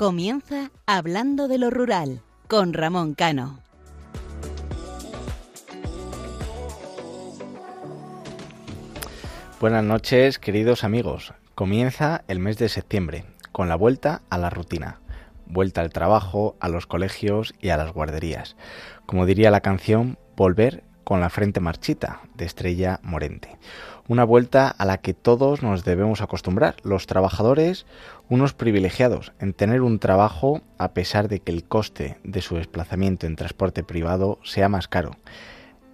Comienza Hablando de lo Rural con Ramón Cano. Buenas noches, queridos amigos. Comienza el mes de septiembre, con la vuelta a la rutina. Vuelta al trabajo, a los colegios y a las guarderías. Como diría la canción, volver con la frente marchita, de Estrella Morente. Una vuelta a la que todos nos debemos acostumbrar, los trabajadores, unos privilegiados en tener un trabajo a pesar de que el coste de su desplazamiento en transporte privado sea más caro,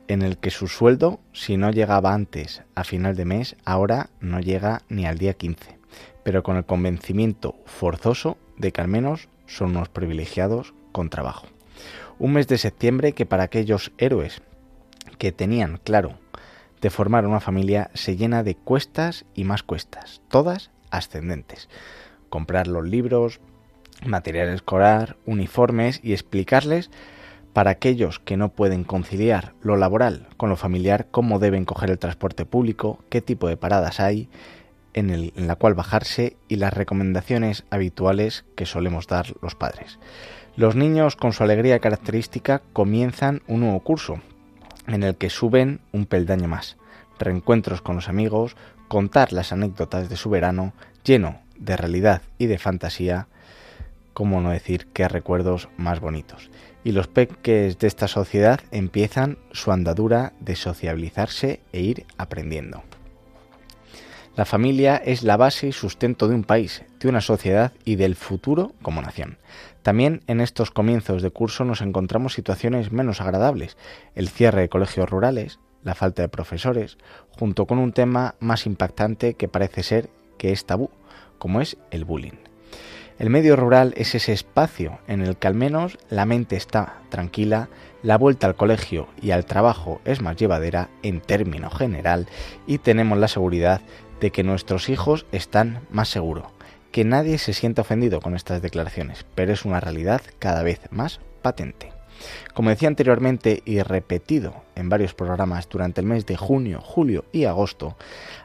en el que su sueldo, si no llegaba antes a final de mes, ahora no llega ni al día 15, pero con el convencimiento forzoso de que al menos son unos privilegiados con trabajo. Un mes de septiembre que para aquellos héroes que tenían claro formar una familia se llena de cuestas y más cuestas, todas ascendentes. Comprar los libros, material escolar, uniformes y explicarles para aquellos que no pueden conciliar lo laboral con lo familiar cómo deben coger el transporte público, qué tipo de paradas hay en la cual bajarse y las recomendaciones habituales que solemos dar los padres. Los niños con su alegría característica comienzan un nuevo curso en el que suben un peldaño más, reencuentros con los amigos, contar las anécdotas de su verano, lleno de realidad y de fantasía, como no decir qué recuerdos más bonitos. Y los peques de esta sociedad empiezan su andadura de sociabilizarse e ir aprendiendo. La familia es la base y sustento de un país, de una sociedad y del futuro como nación. También en estos comienzos de curso nos encontramos situaciones menos agradables, el cierre de colegios rurales, la falta de profesores, junto con un tema más impactante que parece ser que es tabú, como es el bullying. El medio rural es ese espacio en el que al menos la mente está tranquila, la vuelta al colegio y al trabajo es más llevadera en término general y tenemos la seguridad de que nuestros hijos están más seguros. Que nadie se sienta ofendido con estas declaraciones, pero es una realidad cada vez más patente. Como decía anteriormente y repetido en varios programas durante el mes de junio, julio y agosto,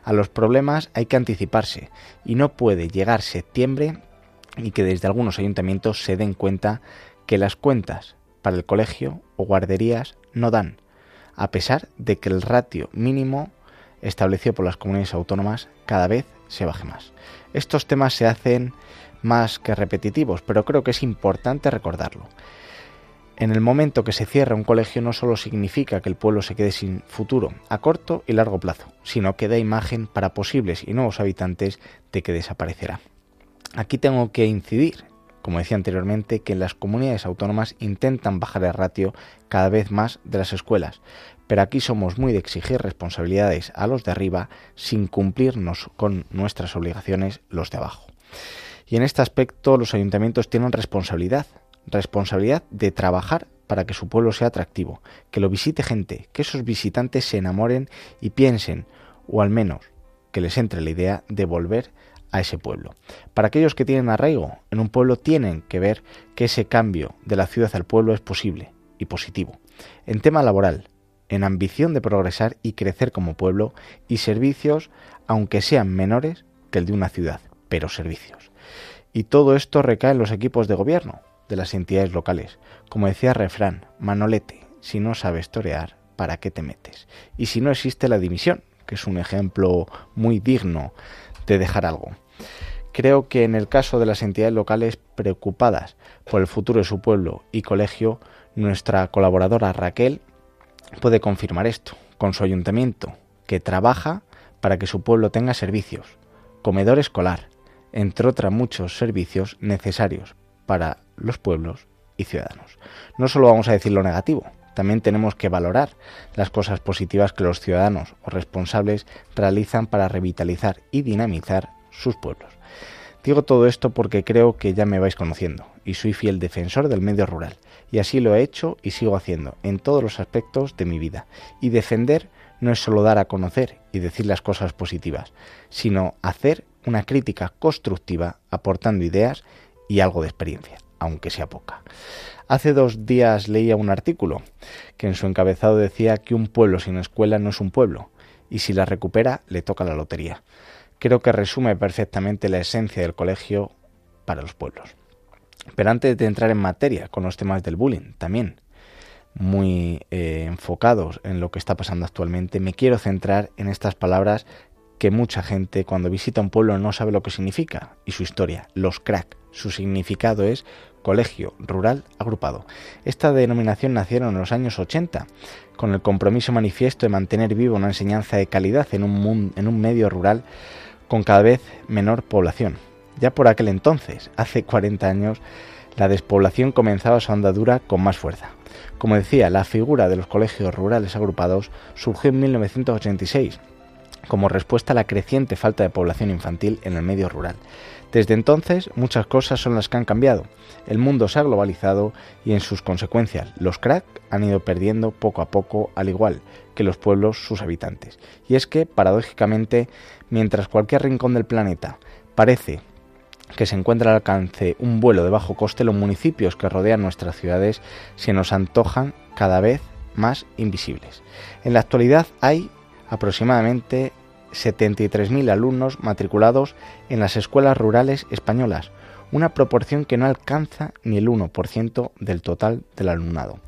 a los problemas hay que anticiparse y no puede llegar septiembre y que desde algunos ayuntamientos se den cuenta que las cuentas para el colegio o guarderías no dan, a pesar de que el ratio mínimo establecido por las comunidades autónomas cada vez se baje más. Estos temas se hacen más que repetitivos, pero creo que es importante recordarlo. En el momento que se cierra un colegio no solo significa que el pueblo se quede sin futuro a corto y largo plazo, sino que da imagen para posibles y nuevos habitantes de que desaparecerá. Aquí tengo que incidir, como decía anteriormente, que las comunidades autónomas intentan bajar el ratio cada vez más de las escuelas, pero aquí somos muy de exigir responsabilidades a los de arriba sin cumplirnos con nuestras obligaciones los de abajo. Y en este aspecto los ayuntamientos tienen responsabilidad, responsabilidad de trabajar para que su pueblo sea atractivo, que lo visite gente, que esos visitantes se enamoren y piensen, o al menos que les entre la idea de volver a ese pueblo. Para aquellos que tienen arraigo en un pueblo tienen que ver que ese cambio de la ciudad al pueblo es posible y positivo. En tema laboral, en ambición de progresar y crecer como pueblo y servicios, aunque sean menores que el de una ciudad, pero servicios. Y todo esto recae en los equipos de gobierno de las entidades locales. Como decía refrán, Manolete, si no sabes torear, ¿para qué te metes? Y si no existe la dimisión, que es un ejemplo muy digno de dejar algo. Creo que en el caso de las entidades locales preocupadas por el futuro de su pueblo y colegio, nuestra colaboradora Raquel puede confirmar esto con su ayuntamiento, que trabaja para que su pueblo tenga servicios, comedor escolar, entre otros muchos servicios necesarios para los pueblos y ciudadanos. No solo vamos a decir lo negativo, también tenemos que valorar las cosas positivas que los ciudadanos o responsables realizan para revitalizar y dinamizar sus pueblos. Digo todo esto porque creo que ya me vais conociendo y soy fiel defensor del medio rural y así lo he hecho y sigo haciendo en todos los aspectos de mi vida. Y defender no es solo dar a conocer y decir las cosas positivas, sino hacer una crítica constructiva aportando ideas y algo de experiencia, aunque sea poca. Hace dos días leía un artículo que en su encabezado decía que un pueblo sin escuela no es un pueblo y si la recupera le toca la lotería. Creo que resume perfectamente la esencia del colegio para los pueblos. Pero antes de entrar en materia con los temas del bullying, también muy eh, enfocados en lo que está pasando actualmente, me quiero centrar en estas palabras que mucha gente cuando visita un pueblo no sabe lo que significa y su historia, los crack. Su significado es Colegio Rural Agrupado. Esta denominación nacieron en los años 80 con el compromiso manifiesto de mantener viva una enseñanza de calidad en un, en un medio rural con cada vez menor población. Ya por aquel entonces, hace 40 años, la despoblación comenzaba su andadura con más fuerza. Como decía, la figura de los colegios rurales agrupados surgió en 1986 como respuesta a la creciente falta de población infantil en el medio rural. Desde entonces muchas cosas son las que han cambiado. El mundo se ha globalizado y en sus consecuencias los crack han ido perdiendo poco a poco al igual que los pueblos sus habitantes. Y es que, paradójicamente, mientras cualquier rincón del planeta parece que se encuentra al alcance un vuelo de bajo coste, los municipios que rodean nuestras ciudades se nos antojan cada vez más invisibles. En la actualidad hay aproximadamente 73.000 alumnos matriculados en las escuelas rurales españolas, una proporción que no alcanza ni el 1% del total del alumnado.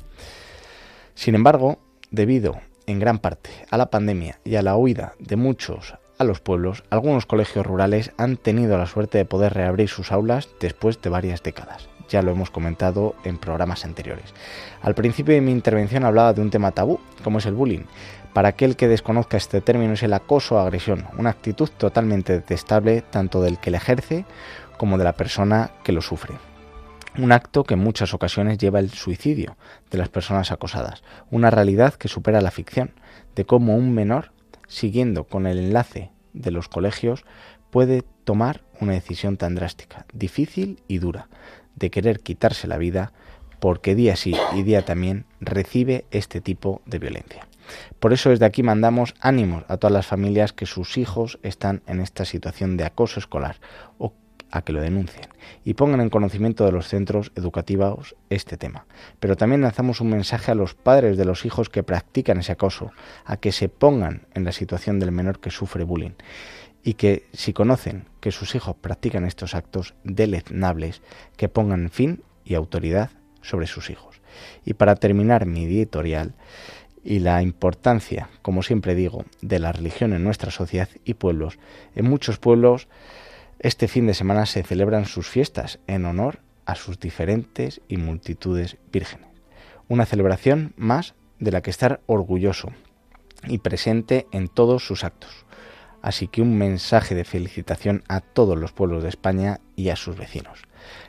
Sin embargo, debido en gran parte a la pandemia y a la huida de muchos a los pueblos, algunos colegios rurales han tenido la suerte de poder reabrir sus aulas después de varias décadas. Ya lo hemos comentado en programas anteriores. Al principio de mi intervención hablaba de un tema tabú, como es el bullying, para aquel que desconozca este término es el acoso o agresión, una actitud totalmente detestable tanto del que le ejerce como de la persona que lo sufre. Un acto que en muchas ocasiones lleva el suicidio de las personas acosadas, una realidad que supera la ficción, de cómo un menor, siguiendo con el enlace de los colegios, puede tomar una decisión tan drástica, difícil y dura, de querer quitarse la vida porque día sí y día también recibe este tipo de violencia. Por eso desde aquí mandamos ánimos a todas las familias que sus hijos están en esta situación de acoso escolar o a que lo denuncien y pongan en conocimiento de los centros educativos este tema. Pero también lanzamos un mensaje a los padres de los hijos que practican ese acoso, a que se pongan en la situación del menor que sufre bullying y que si conocen que sus hijos practican estos actos deleznables, que pongan fin y autoridad sobre sus hijos. Y para terminar mi editorial, y la importancia, como siempre digo, de la religión en nuestra sociedad y pueblos. En muchos pueblos este fin de semana se celebran sus fiestas en honor a sus diferentes y multitudes vírgenes. Una celebración más de la que estar orgulloso y presente en todos sus actos. Así que un mensaje de felicitación a todos los pueblos de España y a sus vecinos.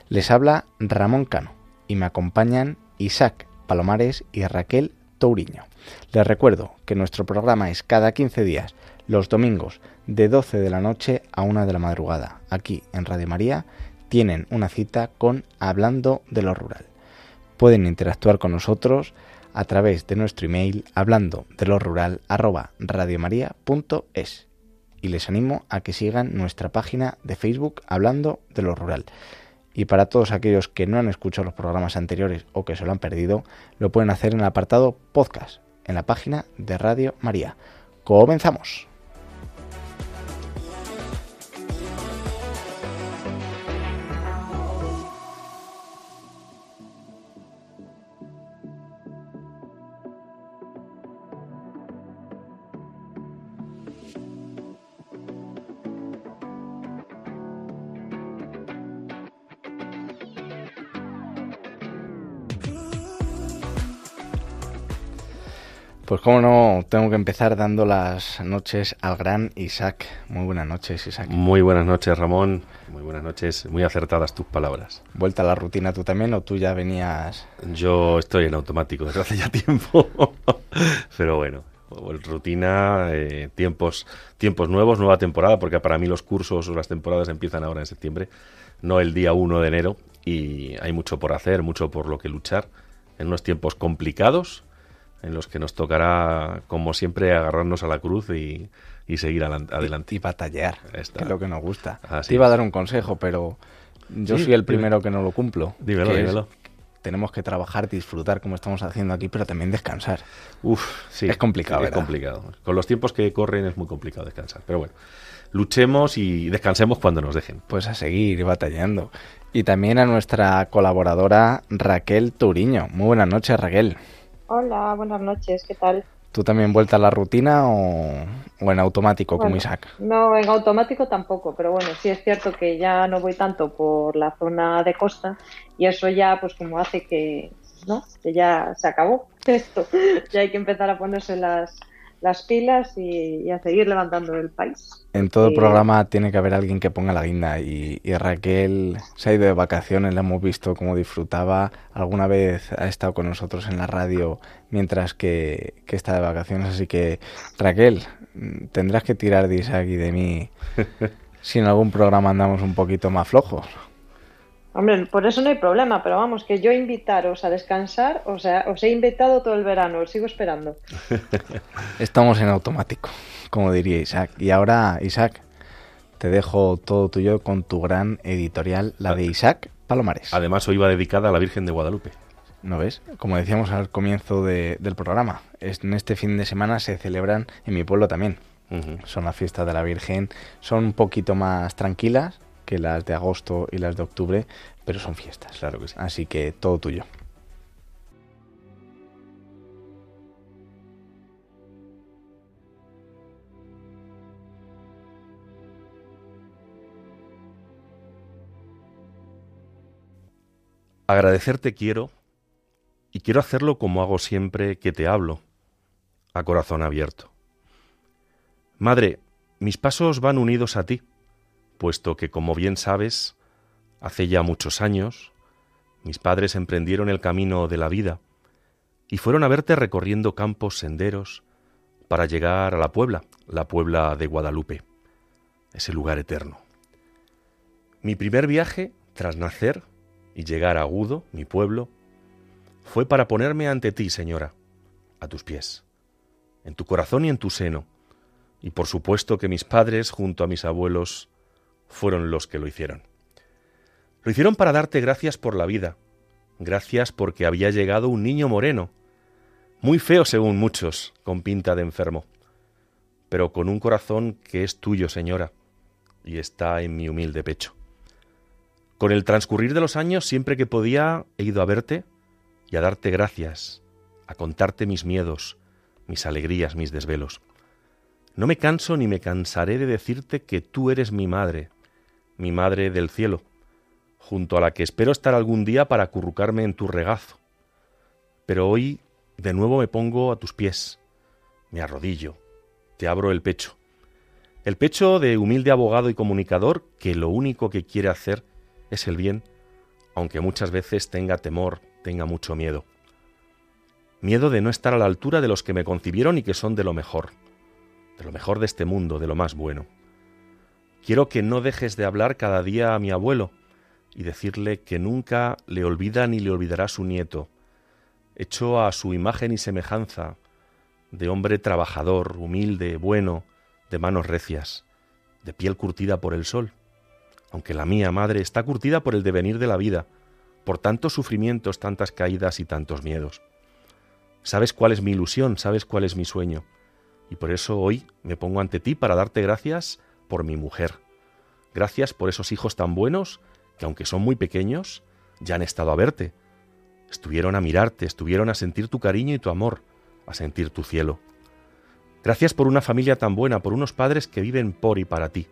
Les habla Ramón Cano y me acompañan Isaac Palomares y Raquel Touriño. Les recuerdo que nuestro programa es cada 15 días, los domingos, de 12 de la noche a 1 de la madrugada. Aquí en Radio María tienen una cita con Hablando de lo Rural. Pueden interactuar con nosotros a través de nuestro email hablando de lo rural arroba radiomaria.es y les animo a que sigan nuestra página de Facebook Hablando de lo Rural. Y para todos aquellos que no han escuchado los programas anteriores o que se lo han perdido, lo pueden hacer en el apartado podcast, en la página de Radio María. Comenzamos. Pues cómo no, tengo que empezar dando las noches al gran Isaac. Muy buenas noches, Isaac. Muy buenas noches, Ramón. Muy buenas noches. Muy acertadas tus palabras. ¿Vuelta a la rutina tú también o tú ya venías...? Yo estoy en automático desde hace ya tiempo. Pero bueno, rutina, eh, tiempos, tiempos nuevos, nueva temporada, porque para mí los cursos o las temporadas empiezan ahora en septiembre, no el día 1 de enero. Y hay mucho por hacer, mucho por lo que luchar en unos tiempos complicados en los que nos tocará, como siempre, agarrarnos a la cruz y, seguir adelante. Y, batallar, es lo que nos gusta. Te iba a dar un consejo, pero yo soy el primero que no lo cumplo. Dímelo, dímelo. tenemos que trabajar, disfrutar como estamos haciendo aquí, pero también descansar. Uf, sí. Es complicado, Es complicado. Con los tiempos que corren es muy complicado descansar, pero bueno. luchemos y descansemos cuando nos dejen. Pues a seguir batallando. Y también a nuestra colaboradora Raquel Turiño. Muy buenas noches, Raquel. Hola, buenas noches, ¿qué tal? ¿Tú también vuelta a la rutina o, en automático como Isaac? No, en automático tampoco, pero bueno, sí es cierto que ya no voy tanto por la zona de costa y eso ya pues como hace que, ¿no? Que ya se acabó esto, ya hay que empezar a ponerse las, las pilas y, a seguir levantando el país. En todo programa tiene que haber alguien que ponga la guinda y, Raquel se ha ido de vacaciones, la hemos visto cómo disfrutaba, alguna vez ha estado con nosotros en la radio mientras que, que está de vacaciones, así que Raquel, tendrás que tirar de Isaac y de mí si en algún programa andamos un poquito más flojos. Hombre, por eso no hay problema, pero vamos, que yo invitaros a descansar, o sea, os he invitado todo el verano, os sigo esperando. Estamos en automático, como diría Isaac. Y ahora, Isaac, te dejo todo tuyo con tu gran editorial, la de Isaac Palomares. Además, hoy va dedicada a la Virgen de Guadalupe. ¿No ves? Como decíamos al comienzo del programa, en este fin de semana se celebran en mi pueblo también. Son las fiestas de la Virgen, son un poquito más tranquilas, que las de agosto y las de octubre, pero son fiestas. Claro que sí. Así que todo tuyo. Agradecerte quiero, y quiero hacerlo como hago siempre que te hablo, a corazón abierto. Madre, mis pasos van unidos a ti puesto que, como bien sabes, hace ya muchos años, mis padres emprendieron el camino de la vida y fueron a verte recorriendo campos senderos para llegar a la Puebla, la Puebla de Guadalupe, ese lugar eterno. Mi primer viaje, tras nacer y llegar a Agudo, mi pueblo, fue para ponerme ante ti, señora, a tus pies, en tu corazón y en tu seno, y por supuesto que mis padres, junto a mis abuelos, fueron los que lo hicieron. Lo hicieron para darte gracias por la vida, gracias porque había llegado un niño moreno, muy feo según muchos, con pinta de enfermo, pero con un corazón que es tuyo, señora, y está en mi humilde pecho. Con el transcurrir de los años, siempre que podía, he ido a verte y a darte gracias, a contarte mis miedos, mis alegrías, mis desvelos. No me canso ni me cansaré de decirte que tú eres mi madre, mi Madre del cielo, junto a la que espero estar algún día para acurrucarme en tu regazo. Pero hoy de nuevo me pongo a tus pies, me arrodillo, te abro el pecho. El pecho de humilde abogado y comunicador que lo único que quiere hacer es el bien, aunque muchas veces tenga temor, tenga mucho miedo. Miedo de no estar a la altura de los que me concibieron y que son de lo mejor, de lo mejor de este mundo, de lo más bueno. Quiero que no dejes de hablar cada día a mi abuelo y decirle que nunca le olvida ni le olvidará su nieto, hecho a su imagen y semejanza, de hombre trabajador, humilde, bueno, de manos recias, de piel curtida por el sol, aunque la mía madre está curtida por el devenir de la vida, por tantos sufrimientos, tantas caídas y tantos miedos. Sabes cuál es mi ilusión, sabes cuál es mi sueño, y por eso hoy me pongo ante ti para darte gracias por mi mujer. Gracias por esos hijos tan buenos que aunque son muy pequeños, ya han estado a verte. Estuvieron a mirarte, estuvieron a sentir tu cariño y tu amor, a sentir tu cielo. Gracias por una familia tan buena, por unos padres que viven por y para ti,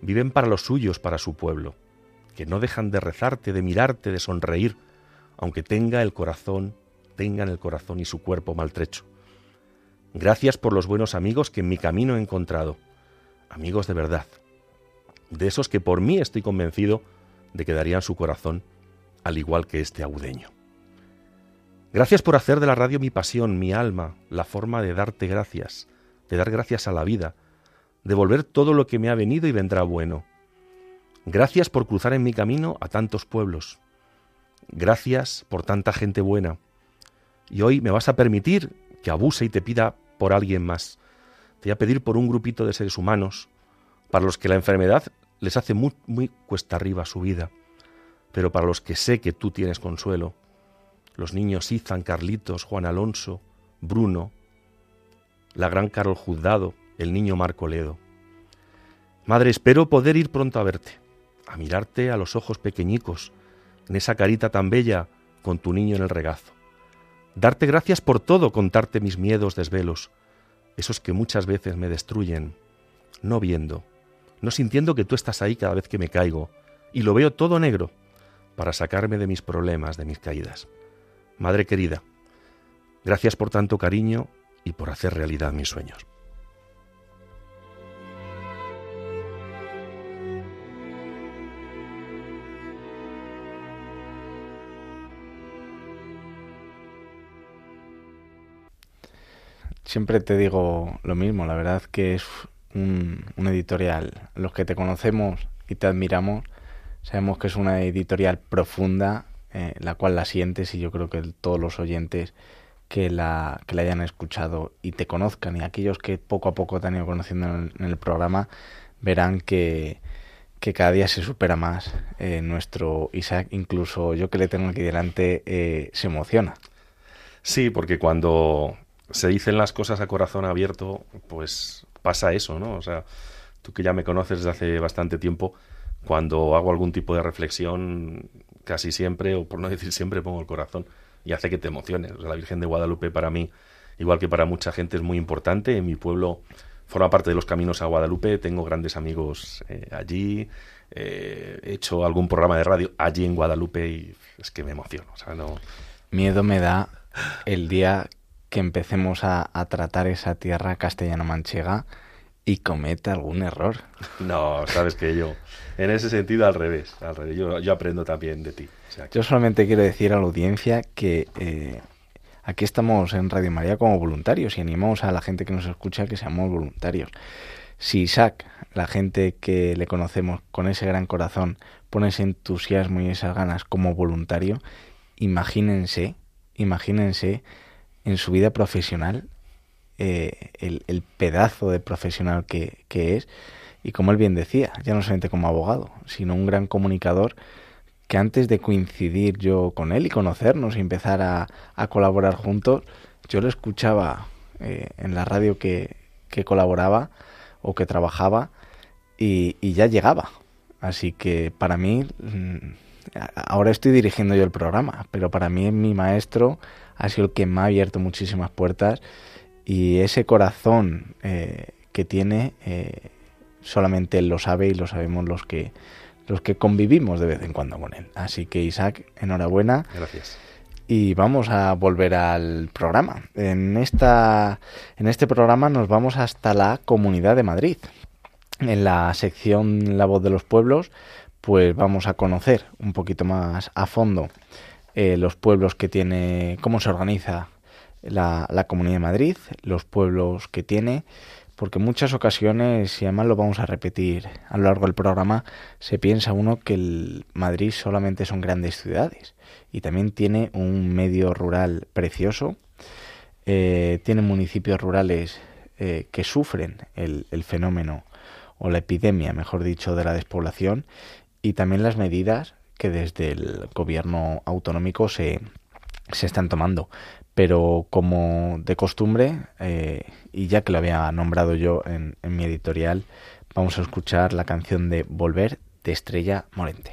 viven para los suyos, para su pueblo, que no dejan de rezarte, de mirarte, de sonreír, aunque tenga el corazón, tengan el corazón y su cuerpo maltrecho. Gracias por los buenos amigos que en mi camino he encontrado, amigos de verdad, de esos que por mí estoy convencido de que darían su corazón al igual que este agudeño. Gracias por hacer de la radio mi pasión, mi alma, la forma de darte gracias, de dar gracias a la vida, de volver todo lo que me ha venido y vendrá bueno. Gracias por cruzar en mi camino a tantos pueblos. Gracias por tanta gente buena. Y hoy me vas a permitir que abuse y te pida por alguien más, te voy a pedir por un grupito de seres humanos para los que la enfermedad les hace muy, muy cuesta arriba su vida, pero para los que sé que tú tienes consuelo, los niños Izan, Carlitos, Juan Alonso, Bruno, la gran Carol Juzgado, el niño Marco Ledo. Madre, espero poder ir pronto a verte, a mirarte a los ojos pequeñicos, en esa carita tan bella, con tu niño en el regazo. Darte gracias por todo, contarte mis miedos, desvelos, esos que muchas veces me destruyen, no viendo, no sintiendo que tú estás ahí cada vez que me caigo, y lo veo todo negro, para sacarme de mis problemas, de mis caídas. Madre querida, gracias por tanto cariño y por hacer realidad mis sueños. Siempre te digo lo mismo, la verdad que es un, editorial. Los que te conocemos y te admiramos, sabemos que es una editorial profunda, eh, la cual la sientes y yo creo que todos los oyentes que la, que la hayan escuchado y te conozcan y aquellos que poco a poco te han ido conociendo en el, programa verán que, que, cada día se supera más eh, nuestro Isaac, incluso yo que le tengo aquí delante eh, se emociona. Sí, porque cuando se dicen las cosas a corazón abierto, pues pasa eso, ¿no? O sea, tú que ya me conoces desde hace bastante tiempo, cuando hago algún tipo de reflexión, casi siempre, o por no decir siempre, pongo el corazón y hace que te emociones. la Virgen de Guadalupe para mí, igual que para mucha gente, es muy importante. En mi pueblo forma parte de los caminos a Guadalupe, tengo grandes amigos eh, allí, eh, he hecho algún programa de radio allí en Guadalupe y es que me emociono. O sea, no... Miedo me da el día que empecemos a, tratar esa tierra castellano-manchega y cometa algún error. No, sabes que yo, en ese sentido al revés, al revés. Yo, aprendo también de ti. Yo solamente quiero decir a la audiencia que eh, aquí estamos en Radio María como voluntarios y animamos a la gente que nos escucha que seamos voluntarios. Si Isaac, la gente que le conocemos con ese gran corazón, pone ese entusiasmo y esas ganas como voluntario, imagínense, imagínense en su vida profesional eh, el, pedazo de profesional que, es y como él bien decía, ya no solamente como abogado, sino un gran comunicador que antes de coincidir yo con él y conocernos y empezar a, colaborar juntos, yo lo escuchaba eh, en la radio que, que, colaboraba o que trabajaba y, y, ya llegaba. Así que para mí, mm, ahora estoy dirigiendo yo el programa, pero para mí es mi maestro, ha sido el que me ha abierto muchísimas puertas y ese corazón eh, que tiene eh, solamente él lo sabe y lo sabemos los que los que convivimos de vez en cuando con él. Así que Isaac, enhorabuena. Gracias. Y vamos a volver al programa. En esta en este programa nos vamos hasta la Comunidad de Madrid. En la sección La voz de los pueblos, pues vamos a conocer un poquito más a fondo eh, los pueblos que tiene, cómo se organiza la, la, Comunidad de Madrid, los pueblos que tiene, porque en muchas ocasiones, y además lo vamos a repetir a lo largo del programa, se piensa uno que el Madrid solamente son grandes ciudades y también tiene un medio rural precioso, eh, tiene municipios rurales eh, que sufren el, el fenómeno o la epidemia, mejor dicho, de la despoblación y también las medidas que desde el gobierno autonómico se, se están tomando. Pero como de costumbre, eh, y ya que lo había nombrado yo en, en mi editorial, vamos a escuchar la canción de Volver de Estrella Morente.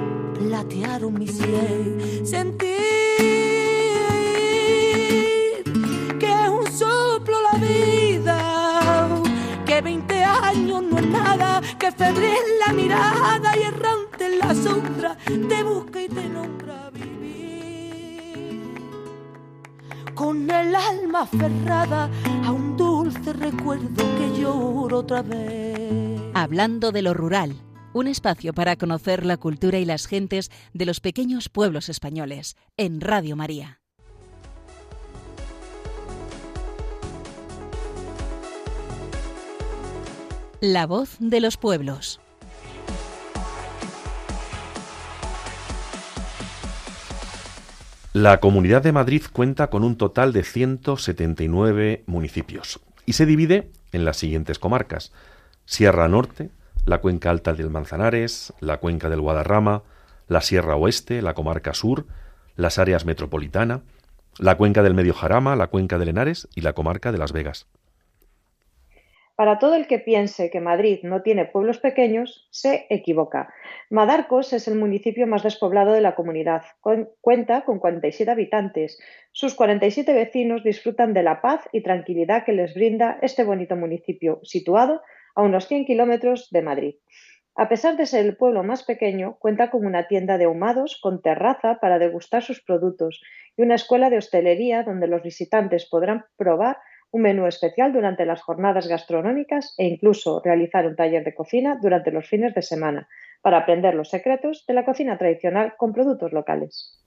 platearon mi sien. Sentir que es un soplo la vida, que 20 años no es nada, que febril la mirada y errante en la sombra te busca y te nombra vivir. Con el alma aferrada a un dulce recuerdo que lloro otra vez. Hablando de lo rural, un espacio para conocer la cultura y las gentes de los pequeños pueblos españoles, en Radio María. La voz de los pueblos. La Comunidad de Madrid cuenta con un total de 179 municipios y se divide en las siguientes comarcas. Sierra Norte, la cuenca alta del Manzanares, la cuenca del Guadarrama, la Sierra Oeste, la comarca sur, las áreas metropolitana, la cuenca del Medio Jarama, la cuenca del Henares y la comarca de Las Vegas. Para todo el que piense que Madrid no tiene pueblos pequeños, se equivoca. Madarcos es el municipio más despoblado de la comunidad. Cuenta con 47 habitantes. Sus 47 vecinos disfrutan de la paz y tranquilidad que les brinda este bonito municipio, situado a unos 100 kilómetros de Madrid. A pesar de ser el pueblo más pequeño, cuenta con una tienda de ahumados con terraza para degustar sus productos y una escuela de hostelería donde los visitantes podrán probar un menú especial durante las jornadas gastronómicas e incluso realizar un taller de cocina durante los fines de semana para aprender los secretos de la cocina tradicional con productos locales.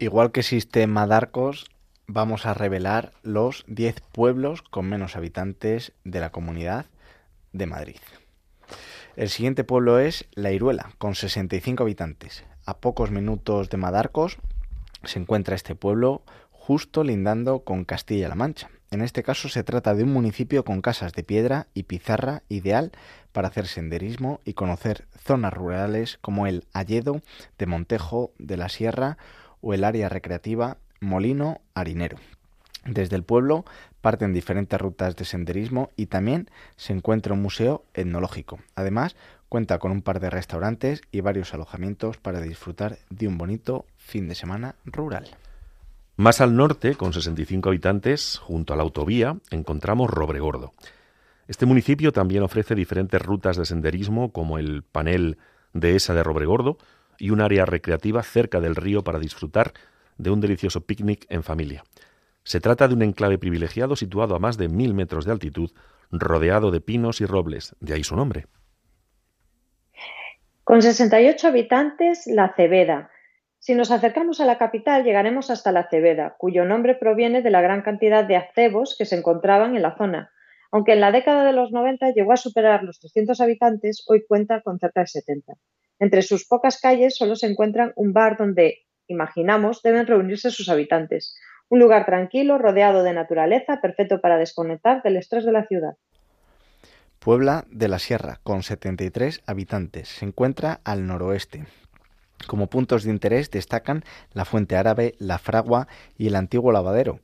Igual que existe Madarcos, vamos a revelar los 10 pueblos con menos habitantes de la comunidad de Madrid. El siguiente pueblo es La Iruela, con 65 habitantes. A pocos minutos de Madarcos se encuentra este pueblo justo lindando con Castilla-La Mancha. En este caso se trata de un municipio con casas de piedra y pizarra ideal para hacer senderismo y conocer zonas rurales como el Alledo de Montejo de la Sierra o el área recreativa Molino Harinero. Desde el pueblo parten diferentes rutas de senderismo y también se encuentra un museo etnológico. Además, cuenta con un par de restaurantes y varios alojamientos para disfrutar de un bonito fin de semana rural. Más al norte, con 65 habitantes, junto a la autovía, encontramos Robregordo. Este municipio también ofrece diferentes rutas de senderismo, como el panel de esa de Robregordo y un área recreativa cerca del río para disfrutar de un delicioso picnic en familia. Se trata de un enclave privilegiado situado a más de mil metros de altitud, rodeado de pinos y robles, de ahí su nombre. Con 68 habitantes, La Cebeda, si nos acercamos a la capital, llegaremos hasta la Cebeda, cuyo nombre proviene de la gran cantidad de acebos que se encontraban en la zona. Aunque en la década de los 90 llegó a superar los 300 habitantes, hoy cuenta con cerca de 70. Entre sus pocas calles solo se encuentran un bar donde, imaginamos, deben reunirse sus habitantes. Un lugar tranquilo, rodeado de naturaleza, perfecto para desconectar del estrés de la ciudad. Puebla de la Sierra, con 73 habitantes, se encuentra al noroeste. Como puntos de interés destacan la fuente árabe, la fragua y el antiguo lavadero.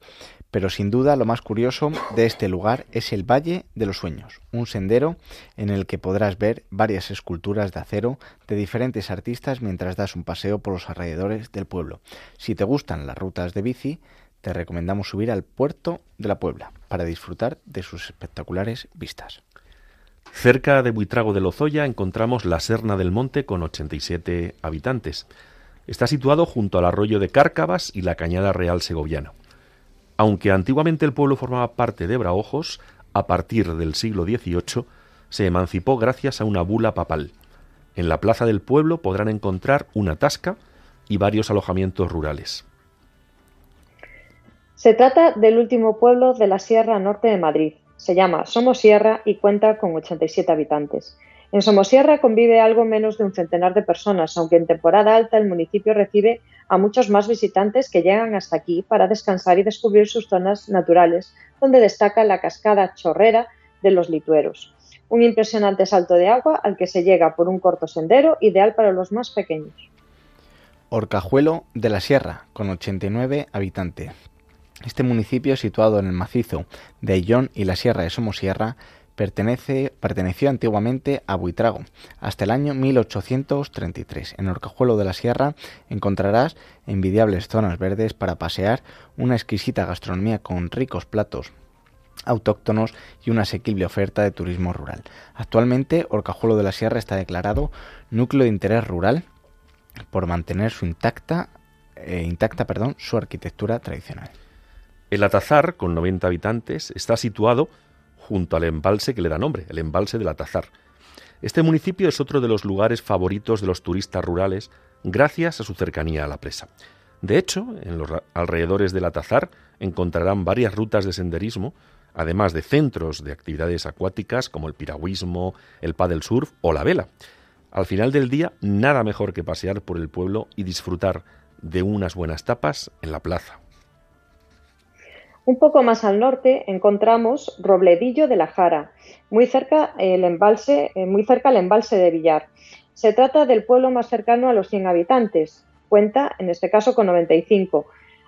Pero sin duda lo más curioso de este lugar es el Valle de los Sueños, un sendero en el que podrás ver varias esculturas de acero de diferentes artistas mientras das un paseo por los alrededores del pueblo. Si te gustan las rutas de bici, te recomendamos subir al puerto de la Puebla para disfrutar de sus espectaculares vistas. Cerca de Buitrago de Lozoya encontramos la Serna del Monte con 87 habitantes. Está situado junto al arroyo de Cárcavas y la Cañada Real Segoviana. Aunque antiguamente el pueblo formaba parte de Braojos, a partir del siglo XVIII se emancipó gracias a una bula papal. En la plaza del pueblo podrán encontrar una tasca y varios alojamientos rurales. Se trata del último pueblo de la Sierra Norte de Madrid, se llama Somosierra y cuenta con 87 habitantes. En Somosierra convive algo menos de un centenar de personas, aunque en temporada alta el municipio recibe a muchos más visitantes que llegan hasta aquí para descansar y descubrir sus zonas naturales, donde destaca la cascada chorrera de los litueros. Un impresionante salto de agua al que se llega por un corto sendero, ideal para los más pequeños. Orcajuelo de la Sierra, con 89 habitantes. Este municipio, situado en el macizo de Ayllón y la Sierra de Somosierra, pertenece, perteneció antiguamente a Buitrago hasta el año 1833. En Orcajuelo de la Sierra encontrarás envidiables zonas verdes para pasear, una exquisita gastronomía con ricos platos autóctonos y una asequible oferta de turismo rural. Actualmente Orcajuelo de la Sierra está declarado núcleo de interés rural por mantener su intacta, eh, intacta perdón, su arquitectura tradicional. El Atazar, con 90 habitantes, está situado junto al embalse que le da nombre, el embalse del Atazar. Este municipio es otro de los lugares favoritos de los turistas rurales gracias a su cercanía a la presa. De hecho, en los alrededores del Atazar encontrarán varias rutas de senderismo, además de centros de actividades acuáticas como el piragüismo, el paddle surf o la vela. Al final del día, nada mejor que pasear por el pueblo y disfrutar de unas buenas tapas en la plaza. Un poco más al norte encontramos Robledillo de la Jara, muy cerca, el embalse, eh, muy cerca al embalse de Villar. Se trata del pueblo más cercano a los 100 habitantes, cuenta en este caso con 95,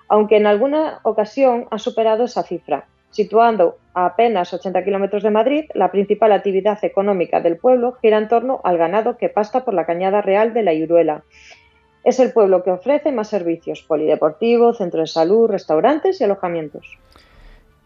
aunque en alguna ocasión ha superado esa cifra. Situando a apenas 80 kilómetros de Madrid, la principal actividad económica del pueblo gira en torno al ganado que pasta por la cañada real de la Iruela. Es el pueblo que ofrece más servicios, polideportivo, centro de salud, restaurantes y alojamientos.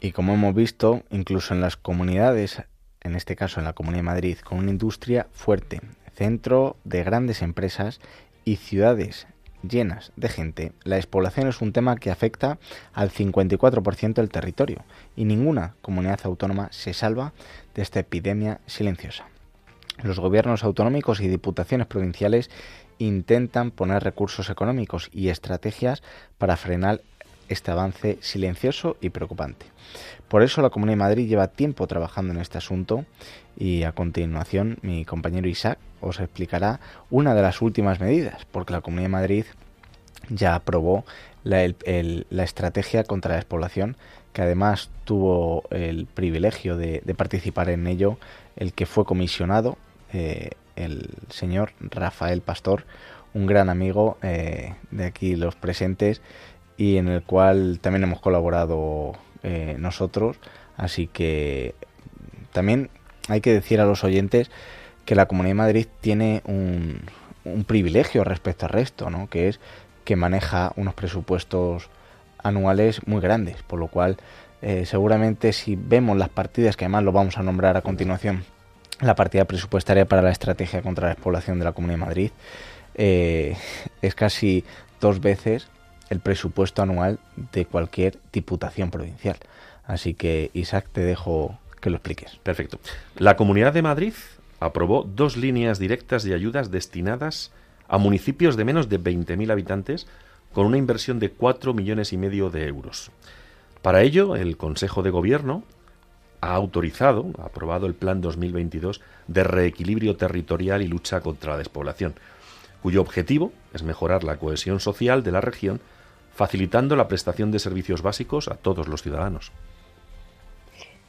Y como hemos visto, incluso en las comunidades, en este caso en la Comunidad de Madrid, con una industria fuerte, centro de grandes empresas y ciudades llenas de gente, la despoblación es un tema que afecta al 54% del territorio y ninguna comunidad autónoma se salva de esta epidemia silenciosa. Los gobiernos autonómicos y diputaciones provinciales intentan poner recursos económicos y estrategias para frenar este avance silencioso y preocupante. Por eso la Comunidad de Madrid lleva tiempo trabajando en este asunto y a continuación mi compañero Isaac os explicará una de las últimas medidas, porque la Comunidad de Madrid ya aprobó la, estrategia contra la despoblación, que además tuvo el privilegio de, participar en ello el que fue comisionado, eh, el señor Rafael Pastor, un gran amigo eh, de aquí los presentes y en el cual también hemos colaborado eh, nosotros. Así que también hay que decir a los oyentes que la Comunidad de Madrid tiene un, privilegio respecto al resto, ¿no? que es que maneja unos presupuestos anuales muy grandes, por lo cual eh, seguramente si vemos las partidas, que además lo vamos a nombrar a continuación, la partida presupuestaria para la estrategia contra la despoblación de la Comunidad de Madrid, eh, es casi dos veces el presupuesto anual de cualquier diputación provincial. Así que, Isaac, te dejo que lo expliques. Perfecto. La Comunidad de Madrid aprobó dos líneas directas de ayudas destinadas a municipios de menos de 20.000 habitantes con una inversión de 4 millones y medio de euros. Para ello, el Consejo de Gobierno ha autorizado, ha aprobado el Plan 2022 de reequilibrio territorial y lucha contra la despoblación. cuyo objetivo es mejorar la cohesión social de la región, facilitando la prestación de servicios básicos a todos los ciudadanos.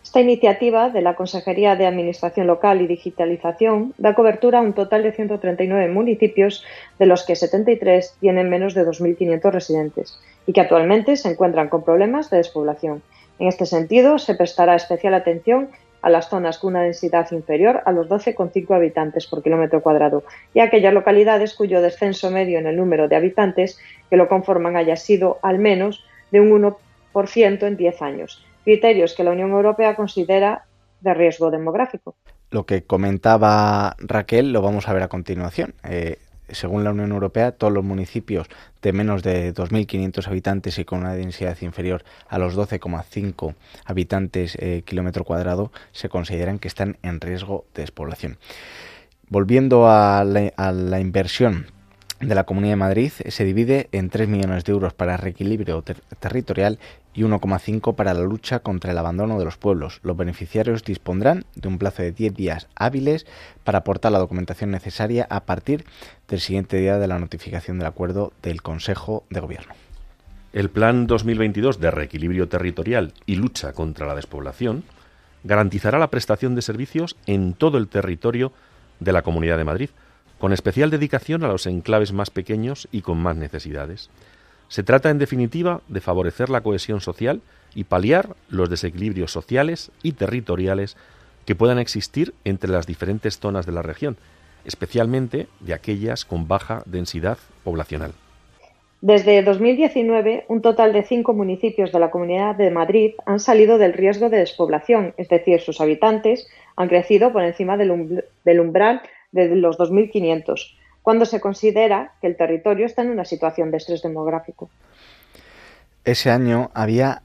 Esta iniciativa de la Consejería de Administración Local y Digitalización da cobertura a un total de 139 municipios, de los que 73 tienen menos de 2.500 residentes y que actualmente se encuentran con problemas de despoblación. En este sentido, se prestará especial atención a las zonas con una densidad inferior a los 12,5 habitantes por kilómetro cuadrado y a aquellas localidades cuyo descenso medio en el número de habitantes que lo conforman haya sido al menos de un 1% en 10 años criterios que la Unión Europea considera de riesgo demográfico. Lo que comentaba Raquel lo vamos a ver a continuación. Eh, según la Unión Europea, todos los municipios de menos de 2.500 habitantes y con una densidad inferior a los 12,5 habitantes eh, kilómetro cuadrado se consideran que están en riesgo de despoblación. Volviendo a la, inversión de la Comunidad de Madrid, se divide en 3 millones de euros para reequilibrio territorial y 1,5 para la lucha contra el abandono de los pueblos. Los beneficiarios dispondrán de un plazo de 10 días hábiles para aportar la documentación necesaria a partir del siguiente día de la notificación del acuerdo del Consejo de Gobierno. El Plan 2022 de Reequilibrio Territorial y Lucha contra la Despoblación garantizará la prestación de servicios en todo el territorio de la Comunidad de Madrid, con especial dedicación a los enclaves más pequeños y con más necesidades. Se trata, en definitiva, de favorecer la cohesión social y paliar los desequilibrios sociales y territoriales que puedan existir entre las diferentes zonas de la región, especialmente de aquellas con baja densidad poblacional. Desde 2019, un total de cinco municipios de la Comunidad de Madrid han salido del riesgo de despoblación, es decir, sus habitantes han crecido por encima del, umbral de los 2.500, cuando se considera que el territorio está en una situación de estrés demográfico. Ese año había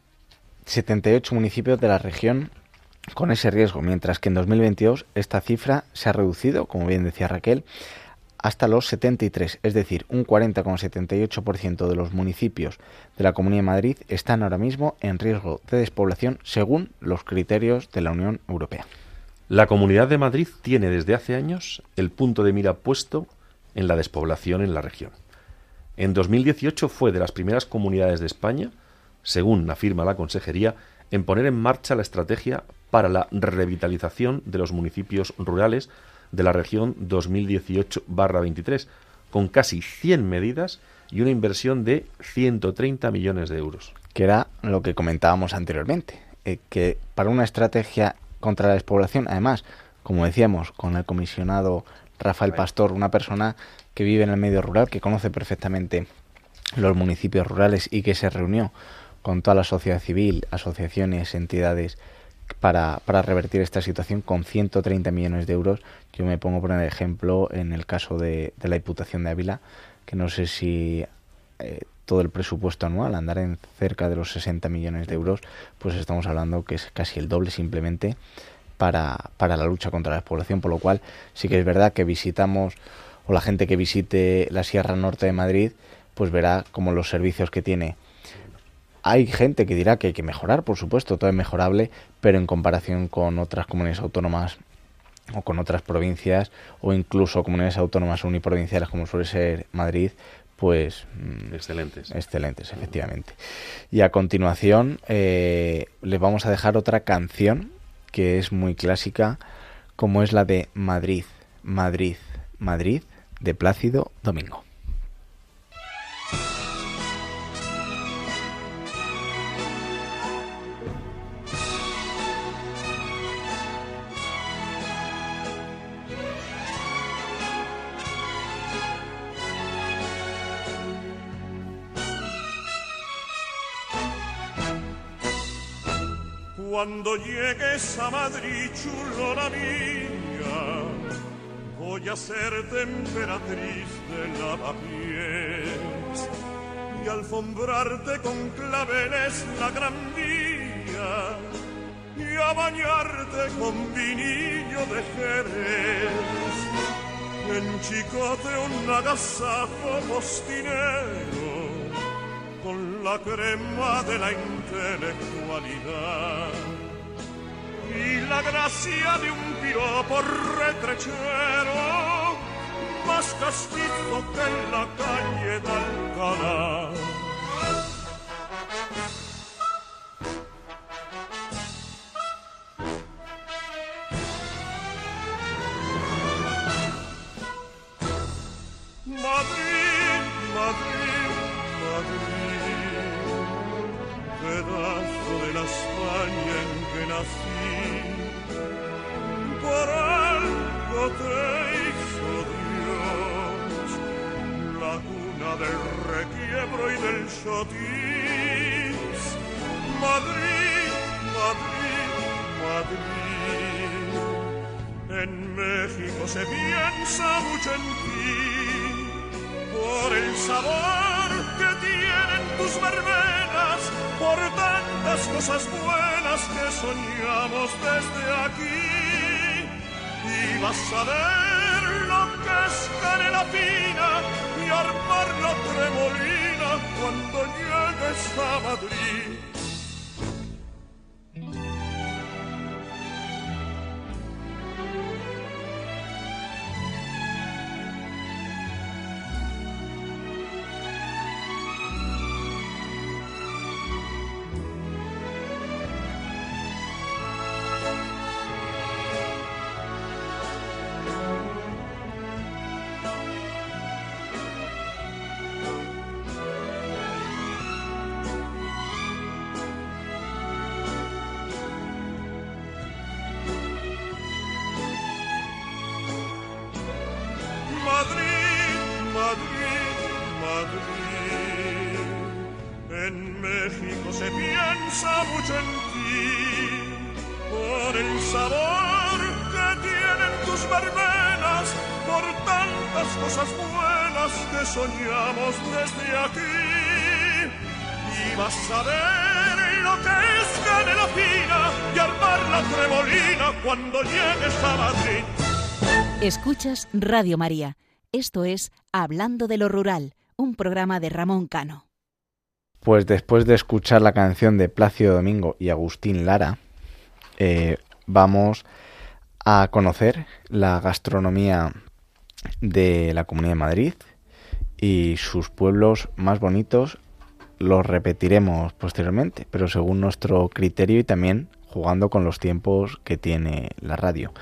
78 municipios de la región con ese riesgo, mientras que en 2022 esta cifra se ha reducido, como bien decía Raquel, hasta los 73, es decir, un 40,78% de los municipios de la Comunidad de Madrid están ahora mismo en riesgo de despoblación según los criterios de la Unión Europea. La Comunidad de Madrid tiene desde hace años el punto de mira puesto en la despoblación en la región. En 2018 fue de las primeras comunidades de España, según afirma la Consejería, en poner en marcha la estrategia para la revitalización de los municipios rurales de la región 2018-23, con casi 100 medidas y una inversión de 130 millones de euros. Que era lo que comentábamos anteriormente, eh, que para una estrategia contra la despoblación, además, como decíamos, con el comisionado Rafael Pastor, una persona que vive en el medio rural, que conoce perfectamente los municipios rurales y que se reunió con toda la sociedad civil, asociaciones, entidades para, para revertir esta situación con 130 millones de euros. Yo me pongo por ejemplo en el caso de, la Diputación de Ávila, que no sé si eh, todo el presupuesto anual andar en cerca de los 60 millones de euros, pues estamos hablando que es casi el doble simplemente para, para la lucha contra la despoblación, por lo cual sí que es verdad que visitamos, o la gente que visite la Sierra Norte de Madrid, pues verá como los servicios que tiene. Hay gente que dirá que hay que mejorar, por supuesto, todo es mejorable, pero en comparación con otras comunidades autónomas o con otras provincias o incluso comunidades autónomas uniprovinciales como suele ser Madrid, pues mm, excelentes. Excelentes, efectivamente. Y a continuación eh, les vamos a dejar otra canción que es muy clásica, como es la de Madrid, Madrid, Madrid, de Plácido Domingo. Cuando llegues a Madrid, chulona mía, voy a ser temperatriz de lavapiés y alfombrarte con claveles la gran vía y a bañarte con vinillo de Jerez. En chicote un agasajo postinero con la crema de la y la gracia de un piropo retrechero más castizo que en la calle de Alcalá. Madrid, Madrid, Madrid, la España en que nací, por algo te hizo Dios, la cuna del requiebro y del sotis. Madrid, Madrid, Madrid, en México se piensa mucho en ti por el sabor tienen tus verbenas, por tantas cosas buenas que soñamos desde aquí. Y vas a ver lo que es canela fina y armar la tremolina cuando llegues a Madrid. Radio María. Esto es Hablando de lo Rural, un programa de Ramón Cano. Pues después de escuchar la canción de Plácido Domingo y Agustín Lara, eh, vamos a conocer la gastronomía de la Comunidad de Madrid y sus pueblos más bonitos. Los repetiremos posteriormente, pero según nuestro criterio y también jugando con los tiempos que tiene la radio.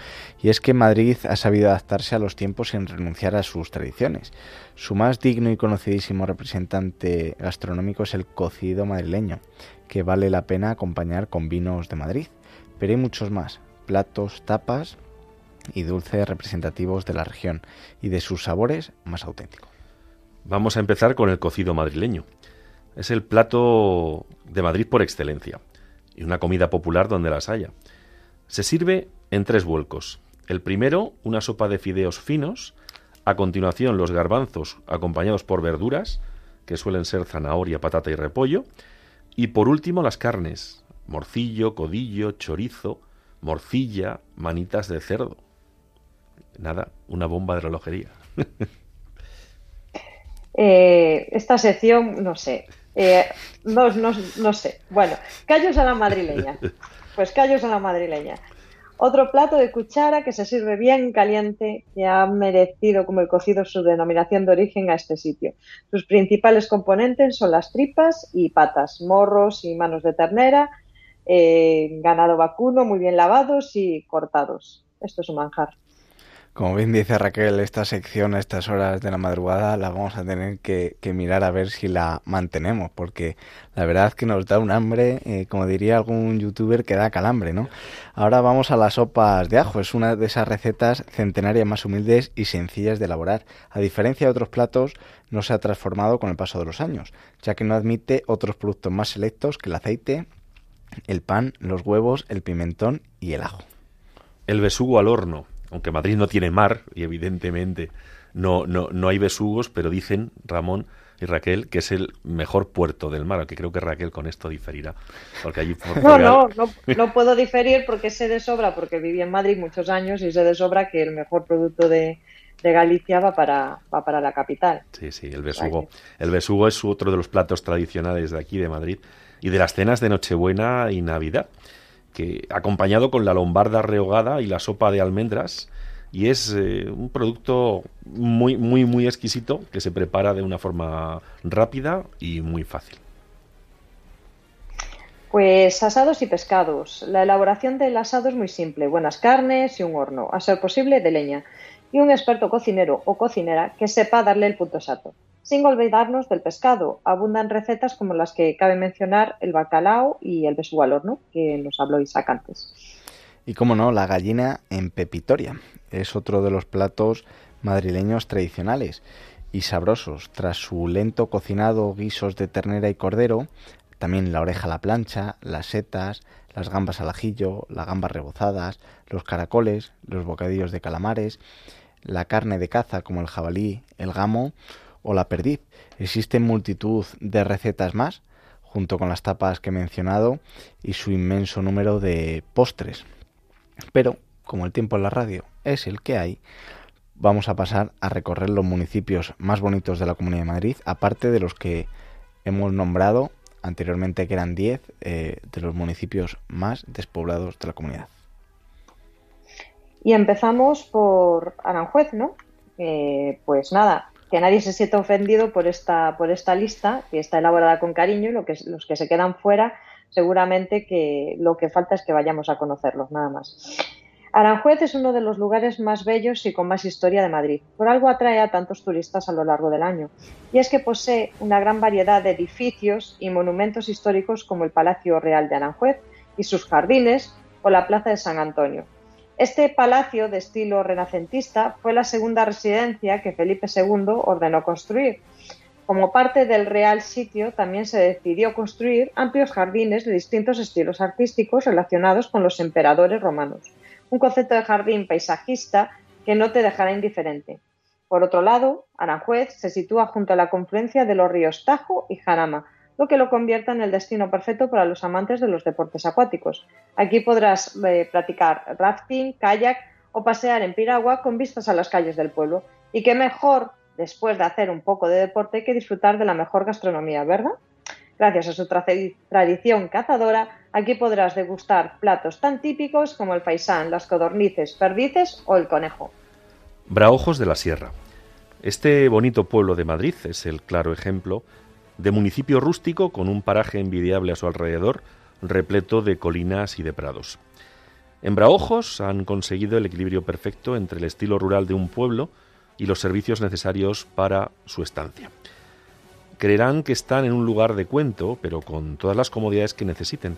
Y es que Madrid ha sabido adaptarse a los tiempos sin renunciar a sus tradiciones. Su más digno y conocidísimo representante gastronómico es el cocido madrileño, que vale la pena acompañar con vinos de Madrid. Pero hay muchos más, platos, tapas y dulces representativos de la región y de sus sabores más auténticos. Vamos a empezar con el cocido madrileño. Es el plato de Madrid por excelencia y una comida popular donde las haya. Se sirve en tres vuelcos. El primero, una sopa de fideos finos, a continuación los garbanzos acompañados por verduras, que suelen ser zanahoria, patata y repollo, y por último las carnes, morcillo, codillo, chorizo, morcilla, manitas de cerdo. Nada, una bomba de relojería. Eh, esta sección, no sé, eh, no, no, no, sé. Bueno, callos a la madrileña. Pues callos a la madrileña. Otro plato de cuchara que se sirve bien caliente y ha merecido como el cocido su denominación de origen a este sitio. Sus principales componentes son las tripas y patas, morros y manos de ternera, eh, ganado vacuno muy bien lavados y cortados. Esto es un manjar. Como bien dice Raquel, esta sección a estas horas de la madrugada la vamos a tener que, mirar a ver si la mantenemos, porque la verdad es que nos da un hambre, eh, como diría algún youtuber, que da calambre, ¿no? Ahora vamos a las sopas de ajo, es una de esas recetas centenarias más humildes y sencillas de elaborar. A diferencia de otros platos, no se ha transformado con el paso de los años, ya que no admite otros productos más selectos que el aceite, el pan, los huevos, el pimentón y el ajo. El besugo al horno aunque Madrid no tiene mar y evidentemente no, no, no hay besugos, pero dicen Ramón y Raquel que es el mejor puerto del mar, aunque creo que Raquel con esto diferirá. Porque allí no, no, no, no, puedo diferir porque sé de sobra, porque viví en Madrid muchos años y sé de sobra que el mejor producto de, de Galicia va para, va para la capital. Sí, sí, el besugo. El besugo es otro de los platos tradicionales de aquí, de Madrid, y de las cenas de Nochebuena y Navidad que acompañado con la lombarda rehogada y la sopa de almendras, y es eh, un producto muy, muy, muy exquisito que se prepara de una forma rápida y muy fácil. Pues asados y pescados. La elaboración del asado es muy simple. Buenas carnes y un horno, a ser posible de leña. Y un experto cocinero o cocinera que sepa darle el punto exacto. Sin olvidarnos del pescado. Abundan recetas como las que cabe mencionar el bacalao y el besugo al horno, que nos habló Isaac antes. Y como no, la gallina en pepitoria. Es otro de los platos madrileños tradicionales y sabrosos. Tras su lento cocinado, guisos de ternera y cordero, también la oreja a la plancha, las setas, las gambas al ajillo, las gambas rebozadas, los caracoles, los bocadillos de calamares, la carne de caza como el jabalí, el gamo o la perdiz. Existen multitud de recetas más, junto con las tapas que he mencionado y su inmenso número de postres. Pero, como el tiempo en la radio es el que hay, vamos a pasar a recorrer los municipios más bonitos de la Comunidad de Madrid, aparte de los que hemos nombrado anteriormente que eran 10 eh, de los municipios más despoblados de la comunidad. Y empezamos por Aranjuez, ¿no? pues nada, que nadie se sienta ofendido por esta, por esta lista, que está elaborada con cariño, y los que se quedan fuera, seguramente que lo que falta es que vayamos a conocerlos, nada más. Aranjuez es uno de los lugares más bellos y con más historia de Madrid. Por algo atrae a tantos turistas a lo largo del año. Y es que posee una gran variedad de edificios y monumentos históricos como el Palacio Real de Aranjuez y sus jardines o la Plaza de San Antonio. Este palacio de estilo renacentista fue la segunda residencia que Felipe II ordenó construir. Como parte del Real Sitio también se decidió construir amplios jardines de distintos estilos artísticos relacionados con los emperadores romanos un concepto de jardín paisajista que no te dejará indiferente. Por otro lado, Aranjuez se sitúa junto a la confluencia de los ríos Tajo y Jarama, lo que lo convierte en el destino perfecto para los amantes de los deportes acuáticos. Aquí podrás eh, practicar rafting, kayak o pasear en piragua con vistas a las calles del pueblo. Y qué mejor, después de hacer un poco de deporte, que disfrutar de la mejor gastronomía, ¿verdad? Gracias a su tradición cazadora, aquí podrás degustar platos tan típicos como el faisán, las codornices, perdices o el conejo. Braojos de la Sierra. Este bonito pueblo de Madrid es el claro ejemplo de municipio rústico con un paraje envidiable a su alrededor, repleto de colinas y de prados. En Braojos han conseguido el equilibrio perfecto entre el estilo rural de un pueblo y los servicios necesarios para su estancia. Creerán que están en un lugar de cuento, pero con todas las comodidades que necesiten.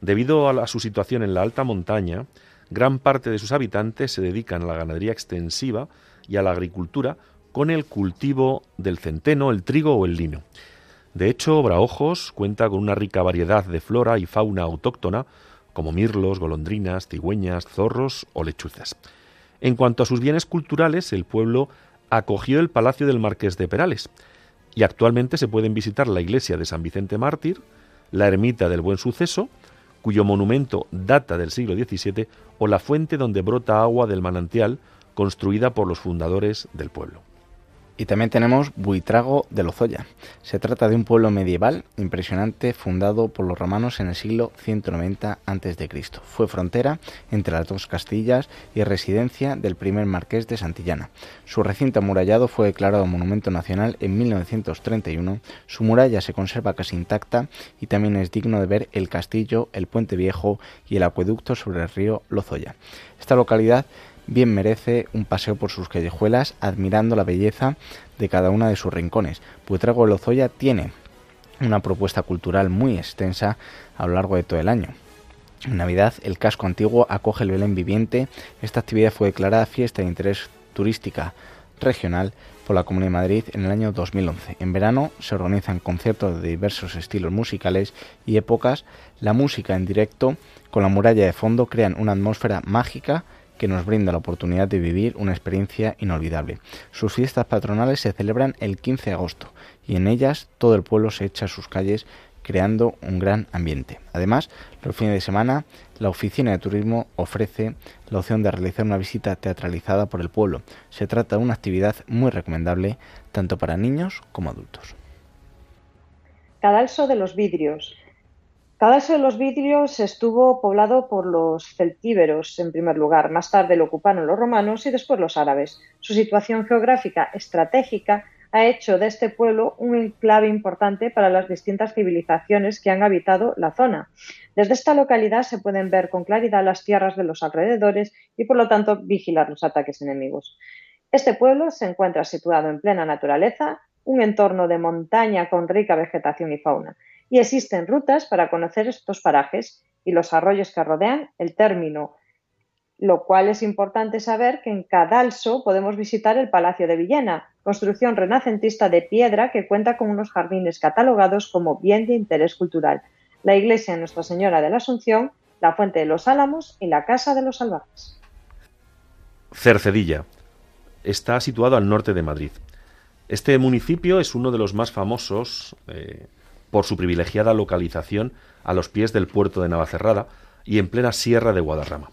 Debido a, su situación en la alta montaña, gran parte de sus habitantes se dedican a la ganadería extensiva y a la agricultura con el cultivo del centeno, el trigo o el lino. De hecho, Braojos cuenta con una rica variedad de flora y fauna autóctona, como mirlos, golondrinas, cigüeñas, zorros o lechuzas. En cuanto a sus bienes culturales, el pueblo acogió el Palacio del Marqués de Perales, y actualmente se pueden visitar la iglesia de San Vicente Mártir, la ermita del Buen Suceso, cuyo monumento data del siglo XVII, o la fuente donde brota agua del manantial, construida por los fundadores del pueblo. Y también tenemos Buitrago de Lozoya. Se trata de un pueblo medieval impresionante fundado por los romanos en el siglo 190 a.C. Fue frontera entre las dos Castillas y residencia del primer marqués de Santillana. Su recinto amurallado fue declarado Monumento Nacional en 1931. Su muralla se conserva casi intacta y también es digno de ver el castillo, el puente viejo y el acueducto sobre el río Lozoya. Esta localidad bien merece un paseo por sus callejuelas admirando la belleza de cada una de sus rincones. Puetrago de Lozoya tiene una propuesta cultural muy extensa a lo largo de todo el año. En Navidad, el casco antiguo acoge el Belén viviente. Esta actividad fue declarada fiesta de interés turística regional por la Comunidad de Madrid en el año 2011. En verano se organizan conciertos de diversos estilos musicales y épocas. La música en directo con la muralla de fondo crean una atmósfera mágica que nos brinda la oportunidad de vivir una experiencia inolvidable. Sus fiestas patronales se celebran el 15 de agosto y en ellas todo el pueblo se echa a sus calles creando un gran ambiente. Además, los fines de semana, la Oficina de Turismo ofrece la opción de realizar una visita teatralizada por el pueblo. Se trata de una actividad muy recomendable tanto para niños como adultos. Cadalso de los Vidrios. Cadalso de los Vidrios estuvo poblado por los celtíberos en primer lugar, más tarde lo ocuparon los romanos y después los árabes. Su situación geográfica estratégica ha hecho de este pueblo un enclave importante para las distintas civilizaciones que han habitado la zona. Desde esta localidad se pueden ver con claridad las tierras de los alrededores y por lo tanto vigilar los ataques enemigos. Este pueblo se encuentra situado en plena naturaleza, un entorno de montaña con rica vegetación y fauna y existen rutas para conocer estos parajes y los arroyos que rodean el término, lo cual es importante saber que en Cadalso podemos visitar el Palacio de Villena, construcción renacentista de piedra que cuenta con unos jardines catalogados como bien de interés cultural, la iglesia Nuestra Señora de la Asunción, la Fuente de los Álamos y la Casa de los Salvajes. Cercedilla. Está situado al norte de Madrid. Este municipio es uno de los más famosos eh, por su privilegiada localización a los pies del puerto de Navacerrada y en plena sierra de Guadarrama.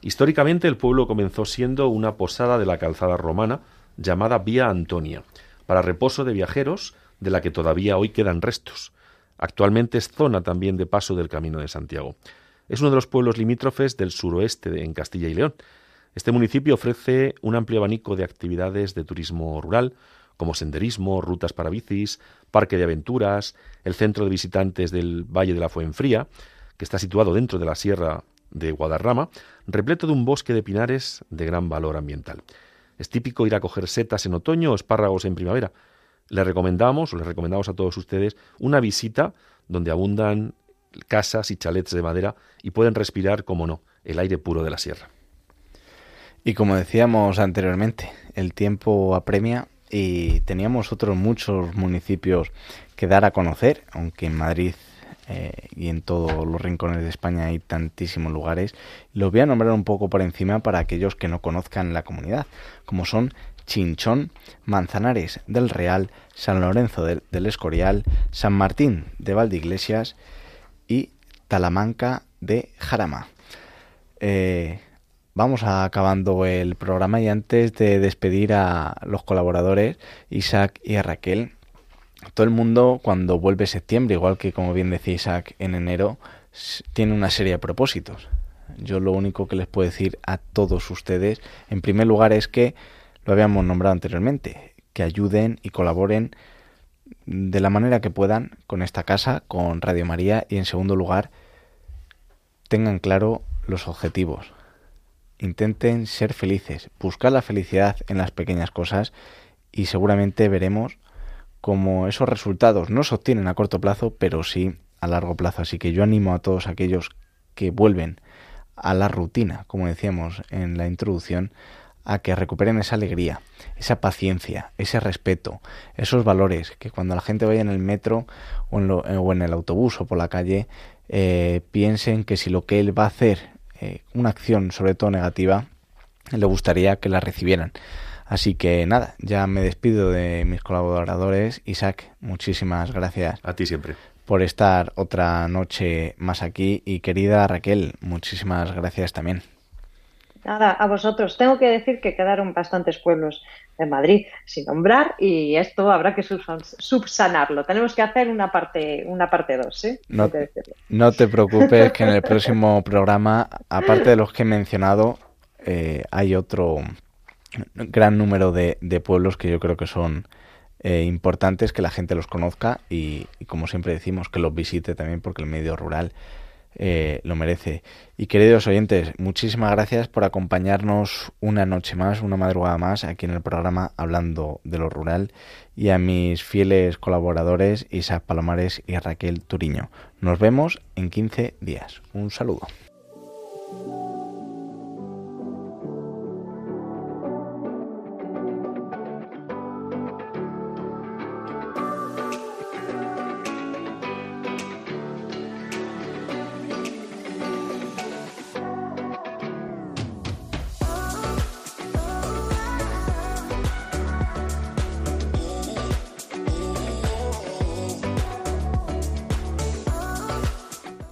Históricamente el pueblo comenzó siendo una posada de la calzada romana llamada Vía Antonia, para reposo de viajeros de la que todavía hoy quedan restos. Actualmente es zona también de paso del Camino de Santiago. Es uno de los pueblos limítrofes del suroeste en Castilla y León. Este municipio ofrece un amplio abanico de actividades de turismo rural, como senderismo, rutas para bicis, parque de aventuras, el centro de visitantes del Valle de la Fuenfría, que está situado dentro de la sierra de Guadarrama, repleto de un bosque de pinares de gran valor ambiental. Es típico ir a coger setas en otoño o espárragos en primavera. Le recomendamos, o les recomendamos a todos ustedes, una visita donde abundan casas y chalets de madera y pueden respirar, como no, el aire puro de la sierra. Y como decíamos anteriormente, el tiempo apremia y teníamos otros muchos municipios que dar a conocer, aunque en Madrid eh, y en todos los rincones de España hay tantísimos lugares. Los voy a nombrar un poco por encima para aquellos que no conozcan la comunidad, como son Chinchón, Manzanares del Real, San Lorenzo del, Escorial, San Martín de Valdeiglesias y Talamanca de Jarama. Eh, vamos acabando el programa y antes de despedir a los colaboradores, Isaac y a Raquel, todo el mundo cuando vuelve septiembre, igual que como bien decía Isaac en enero, tiene una serie de propósitos. Yo lo único que les puedo decir a todos ustedes, en primer lugar, es que lo habíamos nombrado anteriormente, que ayuden y colaboren de la manera que puedan con esta casa, con Radio María y en segundo lugar, tengan claro los objetivos, intenten ser felices, buscar la felicidad en las pequeñas cosas y seguramente veremos cómo esos resultados no se obtienen a corto plazo, pero sí a largo plazo. Así que yo animo a todos aquellos que vuelven a la rutina, como decíamos en la introducción, a que recuperen esa alegría, esa paciencia, ese respeto, esos valores, que cuando la gente vaya en el metro o en, el autobús o por la calle, eh, piensen que si lo que él va a hacer eh, una acción sobre todo negativa, le gustaría que la recibieran. Así que nada, ya me despido de mis colaboradores. Isaac, muchísimas gracias. A ti siempre. Por estar otra noche más aquí. Y querida Raquel, muchísimas gracias también. Nada, a vosotros. Tengo que decir que quedaron bastantes pueblos en Madrid sin nombrar y esto habrá que subsanarlo. Tenemos que hacer una parte una parte dos, ¿eh? No, no, te preocupes que en el próximo programa, aparte de los que he mencionado, eh, hay otro gran número de, pueblos que yo creo que son eh, importantes que la gente los conozca y, como siempre decimos, que los visite también porque el medio rural eh, lo merece. Y queridos oyentes, muchísimas gracias por acompañarnos una noche más, una madrugada más aquí en el programa Hablando de lo Rural y a mis fieles colaboradores Isaac Palomares y Raquel Turiño. Nos vemos en 15 días. Un saludo.